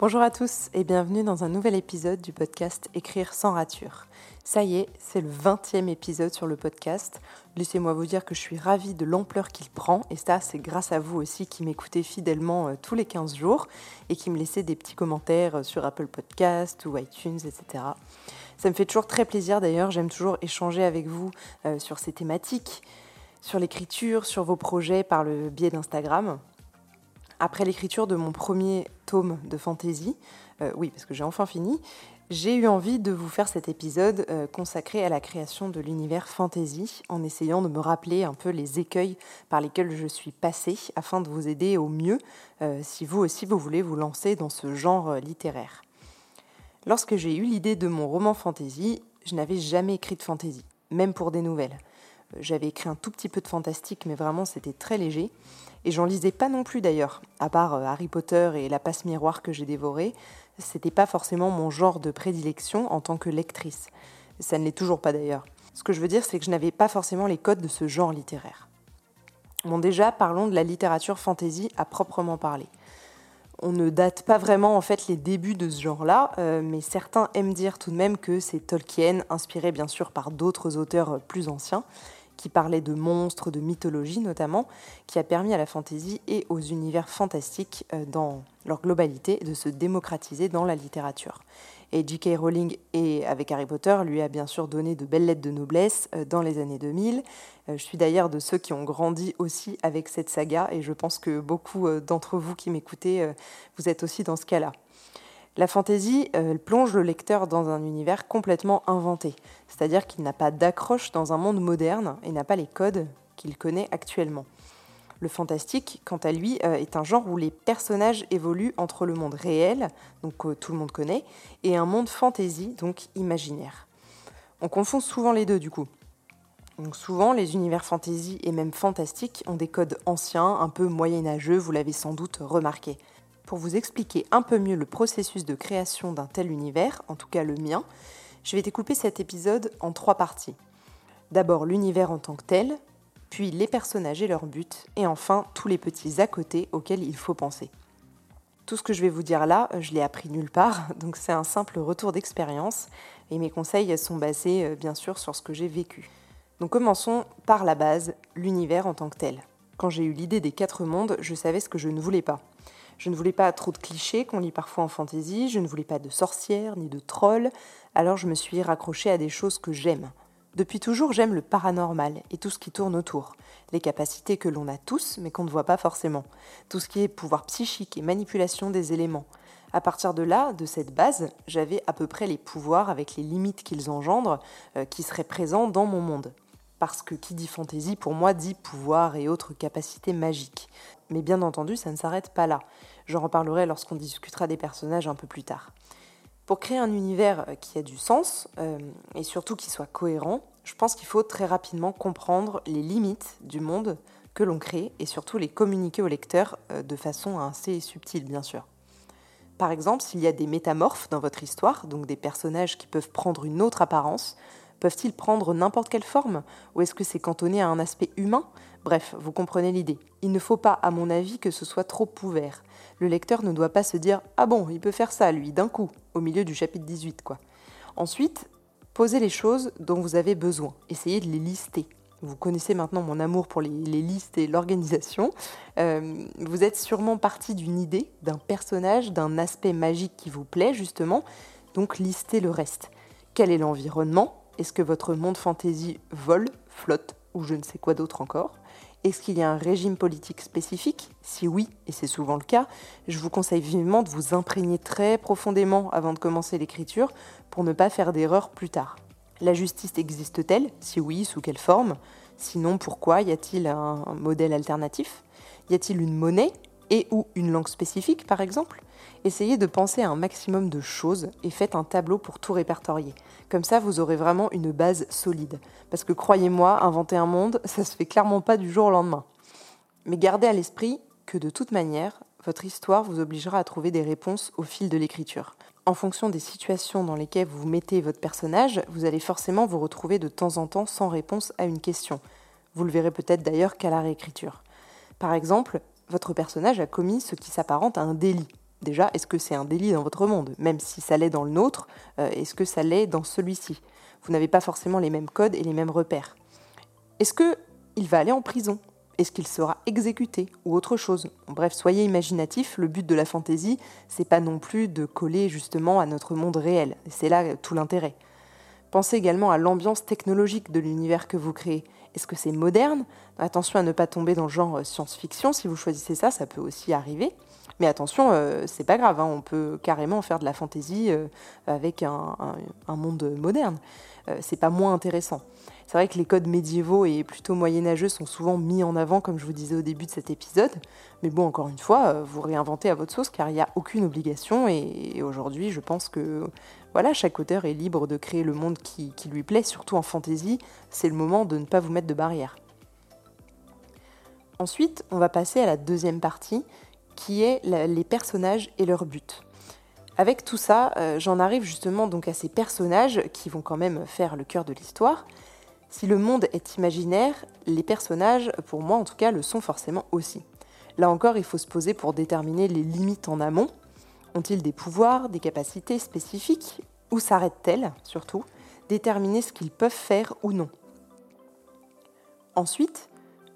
Bonjour à tous et bienvenue dans un nouvel épisode du podcast Écrire sans rature. Ça y est, c'est le 20e épisode sur le podcast. Laissez-moi vous dire que je suis ravie de l'ampleur qu'il prend et ça c'est grâce à vous aussi qui m'écoutez fidèlement euh, tous les 15 jours et qui me laissez des petits commentaires euh, sur Apple Podcast ou iTunes, etc. Ça me fait toujours très plaisir d'ailleurs, j'aime toujours échanger avec vous euh, sur ces thématiques, sur l'écriture, sur vos projets par le biais d'Instagram. Après l'écriture de mon premier tome de fantasy, euh, oui, parce que j'ai enfin fini, j'ai eu envie de vous faire cet épisode euh, consacré à la création de l'univers fantasy, en essayant de me rappeler un peu les écueils par lesquels je suis passée, afin de vous aider au mieux euh, si vous aussi vous voulez vous lancer dans ce genre littéraire. Lorsque j'ai eu l'idée de mon roman fantasy, je n'avais jamais écrit de fantasy, même pour des nouvelles. J'avais écrit un tout petit peu de fantastique, mais vraiment c'était très léger. Et j'en lisais pas non plus d'ailleurs, à part euh, Harry Potter et La passe miroir que j'ai dévoré. C'était pas forcément mon genre de prédilection en tant que lectrice. Ça ne l'est toujours pas d'ailleurs. Ce que je veux dire, c'est que je n'avais pas forcément les codes de ce genre littéraire. Bon, déjà, parlons de la littérature fantasy à proprement parler. On ne date pas vraiment en fait les débuts de ce genre-là, euh, mais certains aiment dire tout de même que c'est Tolkien, inspiré bien sûr par d'autres auteurs euh, plus anciens, qui parlait de monstres, de mythologie notamment, qui a permis à la fantaisie et aux univers fantastiques euh, dans leur globalité de se démocratiser dans la littérature. Et J.K. Rowling, et avec Harry Potter, lui a bien sûr donné de belles lettres de noblesse euh, dans les années 2000. Euh, je suis d'ailleurs de ceux qui ont grandi aussi avec cette saga, et je pense que beaucoup d'entre vous qui m'écoutez, vous êtes aussi dans ce cas-là. La fantaisie plonge le lecteur dans un univers complètement inventé, c'est-à-dire qu'il n'a pas d'accroche dans un monde moderne et n'a pas les codes qu'il connaît actuellement. Le fantastique, quant à lui, euh, est un genre où les personnages évoluent entre le monde réel, donc que tout le monde connaît, et un monde fantaisie, donc imaginaire. On confond souvent les deux du coup. Donc souvent, les univers fantasy et même fantastiques ont des codes anciens, un peu moyenâgeux, vous l'avez sans doute remarqué. Pour vous expliquer un peu mieux le processus de création d'un tel univers, en tout cas le mien, je vais découper cet épisode en trois parties. D'abord l'univers en tant que tel, puis les personnages et leurs buts, et enfin tous les petits à côté auxquels il faut penser. Tout ce que je vais vous dire là, je l'ai appris nulle part, donc c'est un simple retour d'expérience, et mes conseils sont basés euh, bien sûr sur ce que j'ai vécu. Donc commençons par la base, l'univers en tant que tel. Quand j'ai eu l'idée des quatre mondes, je savais ce que je ne voulais pas. Je ne voulais pas trop de clichés qu'on lit parfois en fantaisie, je ne voulais pas de sorcières ni de trolls, alors je me suis raccrochée à des choses que j'aime. Depuis toujours, j'aime le paranormal et tout ce qui tourne autour, les capacités que l'on a tous mais qu'on ne voit pas forcément, tout ce qui est pouvoir psychique et manipulation des éléments. À partir de là, de cette base, j'avais à peu près les pouvoirs avec les limites qu'ils engendrent euh, qui seraient présents dans mon monde parce que qui dit fantaisie pour moi dit pouvoir et autres capacités magiques. Mais bien entendu, ça ne s'arrête pas là. J'en reparlerai lorsqu'on discutera des personnages un peu plus tard. Pour créer un univers euh, qui a du sens euh, et surtout qui soit cohérent, je pense qu'il faut très rapidement comprendre les limites du monde que l'on crée et surtout les communiquer au lecteur euh, de façon assez subtile, bien sûr. Par exemple, s'il y a des métamorphes dans votre histoire, donc des personnages qui peuvent prendre une autre apparence, Peuvent-ils prendre n'importe quelle forme? Ou est-ce que c'est cantonné à un aspect humain? Bref, vous comprenez l'idée. Il ne faut pas, à mon avis, que ce soit trop ouvert. Le lecteur ne doit pas se dire Ah bon, il peut faire ça, lui, d'un coup, au milieu du chapitre 18, quoi. Ensuite, posez les choses dont vous avez besoin. Essayez de les lister. Vous connaissez maintenant mon amour pour les, listes et l'organisation. Euh, vous êtes sûrement parti d'une idée, d'un personnage, d'un aspect magique qui vous plaît, justement. Donc, listez le reste. Quel est l'environnement? Est-ce que votre monde fantaisie vole, flotte ou je ne sais quoi d'autre encore? Est-ce qu'il y a un régime politique spécifique? Si oui, et c'est souvent le cas, je vous conseille vivement de vous imprégner très profondément avant de commencer l'écriture pour ne pas faire d'erreur plus tard. La justice existe-t-elle? Si oui, sous quelle forme? Sinon, pourquoi? Y a-t-il un modèle alternatif? Y a-t-il une monnaie et ou une langue spécifique par exemple? Essayez de penser à un maximum de choses et faites un tableau pour tout répertorier. Comme ça, vous aurez vraiment une base solide. Parce que croyez-moi, inventer un monde, ça se fait clairement pas du jour au lendemain. Mais gardez à l'esprit que de toute manière, votre histoire vous obligera à trouver des réponses au fil de l'écriture. En fonction des situations dans lesquelles vous mettez votre personnage, vous allez forcément vous retrouver de temps en temps sans réponse à une question. Vous le verrez peut-être d'ailleurs qu'à la réécriture. Par exemple, votre personnage a commis ce qui s'apparente à un délit. Déjà, est-ce que c'est un délit dans votre monde? Même si ça l'est dans le nôtre, euh, est-ce que ça l'est dans celui-ci? Vous n'avez pas forcément les mêmes codes et les mêmes repères. Est-ce qu'il va aller en prison? Est-ce qu'il sera exécuté ou autre chose? Bref, soyez imaginatif. Le but de la fantaisie, c'est pas non plus de coller justement à notre monde réel. C'est là tout l'intérêt. Pensez également à l'ambiance technologique de l'univers que vous créez. Est-ce que c'est moderne? Attention à ne pas tomber dans le genre euh, science-fiction. Si vous choisissez ça, ça peut aussi arriver. Mais attention, euh, c'est pas grave. Hein. on peut carrément faire de la fantaisie euh, avec un, monde moderne. c'est pas moins intéressant. C'est vrai que les codes médiévaux et plutôt moyenâgeux sont souvent mis en avant, comme je vous disais au début de cet épisode. Mais bon, encore une fois, vous réinventez à votre sauce car il n'y a aucune obligation. Et, aujourd'hui, je pense que voilà, chaque auteur est libre de créer le monde qui, lui plaît, surtout en fantaisie. C'est le moment de ne pas vous mettre de barrière. Ensuite, on va passer à la deuxième partie, qui est les personnages et leur but. Avec tout ça, euh, j'en arrive justement donc à ces personnages qui vont quand même faire le cœur de l'histoire. Si le monde est imaginaire, les personnages, pour moi en tout cas, le sont forcément aussi. Là encore, il faut se poser pour déterminer les limites en amont, ont-ils des pouvoirs, des capacités spécifiques? Où s'arrêtent-elles, surtout? Déterminer ce qu'ils peuvent faire ou non. Ensuite,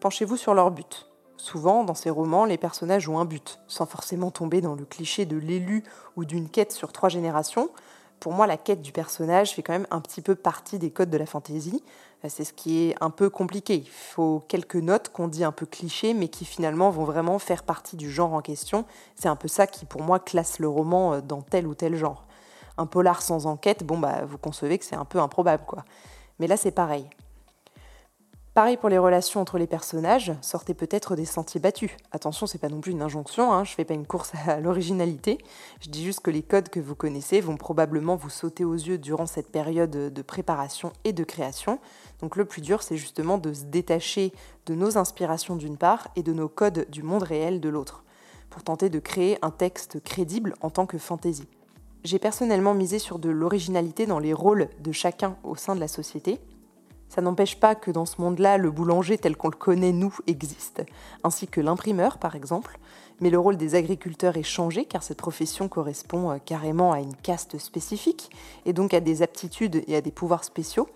penchez-vous sur leur but. Souvent, dans ces romans, les personnages ont un but, sans forcément tomber dans le cliché de l'élu ou d'une quête sur trois générations pour moi, la quête du personnage fait quand même un petit peu partie des codes de la fantaisie. Euh, c'est ce qui est un peu compliqué. Il faut quelques notes qu'on dit un peu clichés, mais qui finalement vont vraiment faire partie du genre en question. C'est un peu ça qui, pour moi, classe le roman euh, dans tel ou tel genre. Un polar sans enquête, bon, bah, vous concevez que c'est un peu improbable, quoi. Mais là, c'est pareil. Pareil pour les relations entre les personnages, sortez peut-être des sentiers battus. Attention, c'est pas non plus une injonction, hein, je fais pas une course à l'originalité. Je dis juste que les codes que vous connaissez vont probablement vous sauter aux yeux durant cette période de préparation et de création. Donc le plus dur, c'est justement de se détacher de nos inspirations d'une part et de nos codes du monde réel de l'autre, pour tenter de créer un texte crédible en tant que fantaisie. J'ai personnellement misé sur de l'originalité dans les rôles de chacun au sein de la société ça n'empêche pas que dans ce monde-là, le boulanger tel qu'on le connaît, nous, existe, ainsi que l'imprimeur, par exemple. Mais le rôle des agriculteurs est changé car cette profession correspond euh, carrément à une caste spécifique et donc à des aptitudes et à des pouvoirs spéciaux.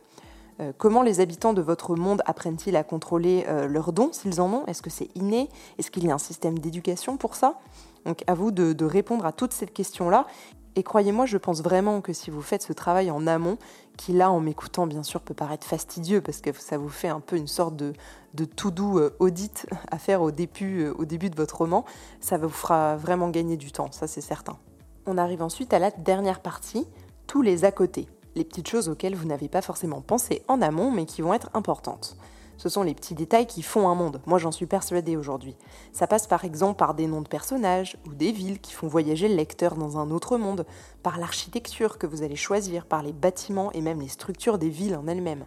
Euh, comment les habitants de votre monde apprennent-ils à contrôler euh, leurs dons s'ils en ont? Est-ce que c'est inné? Est-ce qu'il y a un système d'éducation pour ça? Donc à vous de, de répondre à toutes ces questions-là et croyez-moi, je pense vraiment que si vous faites ce travail en amont, qui là, en m'écoutant, bien sûr, peut paraître fastidieux parce que ça vous fait un peu une sorte de, de tout doux euh, audit à faire au début, euh, au début de votre roman, ça vous fera vraiment gagner du temps, ça c'est certain. On arrive ensuite à la dernière partie, tous les à côté, les petites choses auxquelles vous n'avez pas forcément pensé en amont mais qui vont être importantes. Ce sont les petits détails qui font un monde. Moi, j'en suis persuadée aujourd'hui. Ça passe par exemple par des noms de personnages ou des villes qui font voyager le lecteur dans un autre monde, par l'architecture que vous allez choisir, par les bâtiments et même les structures des villes en elles-mêmes.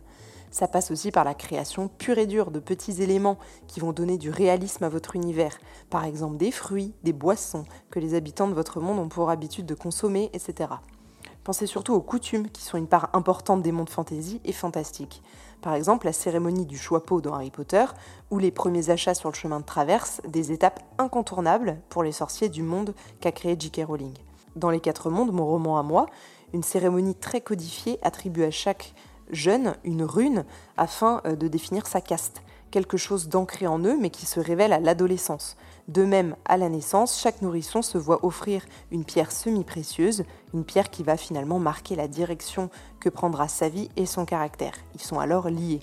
Ça passe aussi par la création pure et dure de petits éléments qui vont donner du réalisme à votre univers, par exemple des fruits, des boissons que les habitants de votre monde ont pour habitude de consommer, etc. Pensez surtout aux coutumes qui sont une part importante des mondes fantasy et fantastiques. Par exemple, la cérémonie du choix-peau dans Harry Potter ou les premiers achats sur le chemin de traverse, des étapes incontournables pour les sorciers du monde qu'a créé J.K. Rowling. Dans Les Quatre Mondes, mon roman à moi, une cérémonie très codifiée attribue à chaque jeune une rune afin euh, de définir sa caste, quelque chose d'ancré en eux mais qui se révèle à l'adolescence. De même, à la naissance, chaque nourrisson se voit offrir une pierre semi-précieuse, une pierre qui va finalement marquer la direction que prendra sa vie et son caractère. Ils sont alors liés.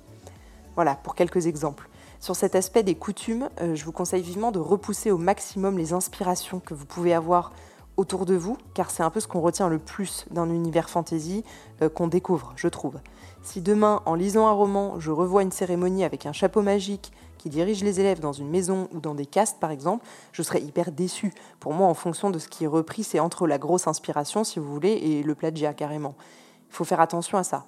Voilà, pour quelques exemples. Sur cet aspect des coutumes, euh, je vous conseille vivement de repousser au maximum les inspirations que vous pouvez avoir autour de vous, car c'est un peu ce qu'on retient le plus d'un univers fantasy euh, qu'on découvre, je trouve. Si demain, en lisant un roman, je revois une cérémonie avec un chapeau magique qui dirige les élèves dans une maison ou dans des castes, par exemple, je serais hyper déçue. Pour moi, en fonction de ce qui est repris, c'est entre la grosse inspiration, si vous voulez, et le plagiat, carrément. Il faut faire attention à ça.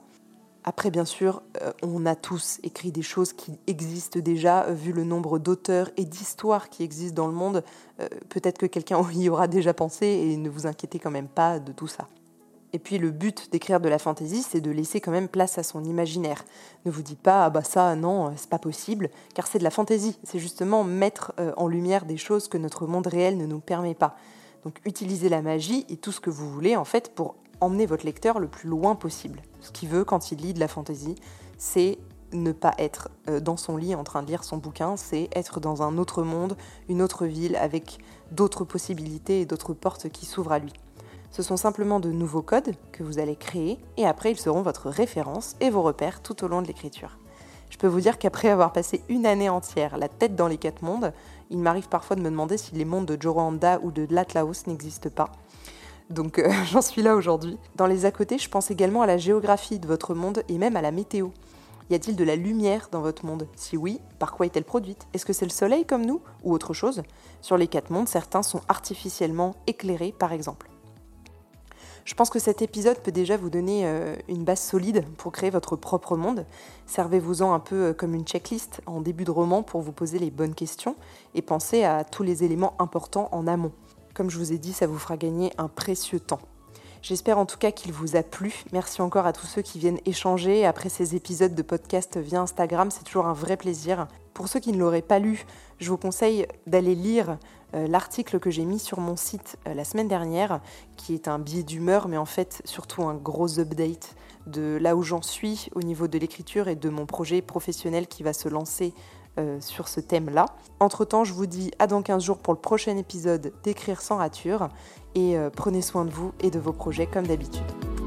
Après, bien sûr, euh, on a tous écrit des choses qui existent déjà, euh, vu le nombre d'auteurs et d'histoires qui existent dans le monde. Euh, peut-être que quelqu'un y aura déjà pensé et ne vous inquiétez quand même pas de tout ça. Et puis le but d'écrire de la fantaisie, c'est de laisser quand même place à son imaginaire. Ne vous dites pas ah bah ça non, c'est pas possible, car c'est de la fantaisie. C'est justement mettre euh, en lumière des choses que notre monde réel ne nous permet pas. Donc utilisez la magie et tout ce que vous voulez en fait pour emmener votre lecteur le plus loin possible. Ce qu'il veut quand il lit de la fantaisie, c'est ne pas être euh, dans son lit en train de lire son bouquin, c'est être dans un autre monde, une autre ville, avec d'autres possibilités et d'autres portes qui s'ouvrent à lui. Ce sont simplement de nouveaux codes que vous allez créer et après ils seront votre référence et vos repères tout au long de l'écriture. Je peux vous dire qu'après avoir passé une année entière la tête dans les quatre mondes, il m'arrive parfois de me demander si les mondes de Joroanda ou de Latlaos n'existent pas. Donc euh, j'en suis là aujourd'hui. Dans les à côté, je pense également à la géographie de votre monde et même à la météo. Y a-t-il de la lumière dans votre monde? Si oui, par quoi est-elle produite? Est-ce que c'est le soleil comme nous ou autre chose? Sur les quatre mondes, certains sont artificiellement éclairés par exemple. Je pense que cet épisode peut déjà vous donner euh, une base solide pour créer votre propre monde. Servez-vous-en un peu euh, comme une checklist en début de roman pour vous poser les bonnes questions et pensez à tous les éléments importants en amont. Comme je vous ai dit, ça vous fera gagner un précieux temps. J'espère en tout cas qu'il vous a plu. Merci encore à tous ceux qui viennent échanger après ces épisodes de podcast via Instagram. C'est toujours un vrai plaisir. Pour ceux qui ne l'auraient pas lu, je vous conseille d'aller lire l'article que j'ai mis sur mon site euh, la semaine dernière, qui est un billet d'humeur, mais en fait surtout un gros update de là où j'en suis au niveau de l'écriture et de mon projet professionnel qui va se lancer euh, sur ce thème-là. Entre-temps, je vous dis à dans 15 jours pour le prochain épisode d'Écrire sans rature et euh, prenez soin de vous et de vos projets comme d'habitude.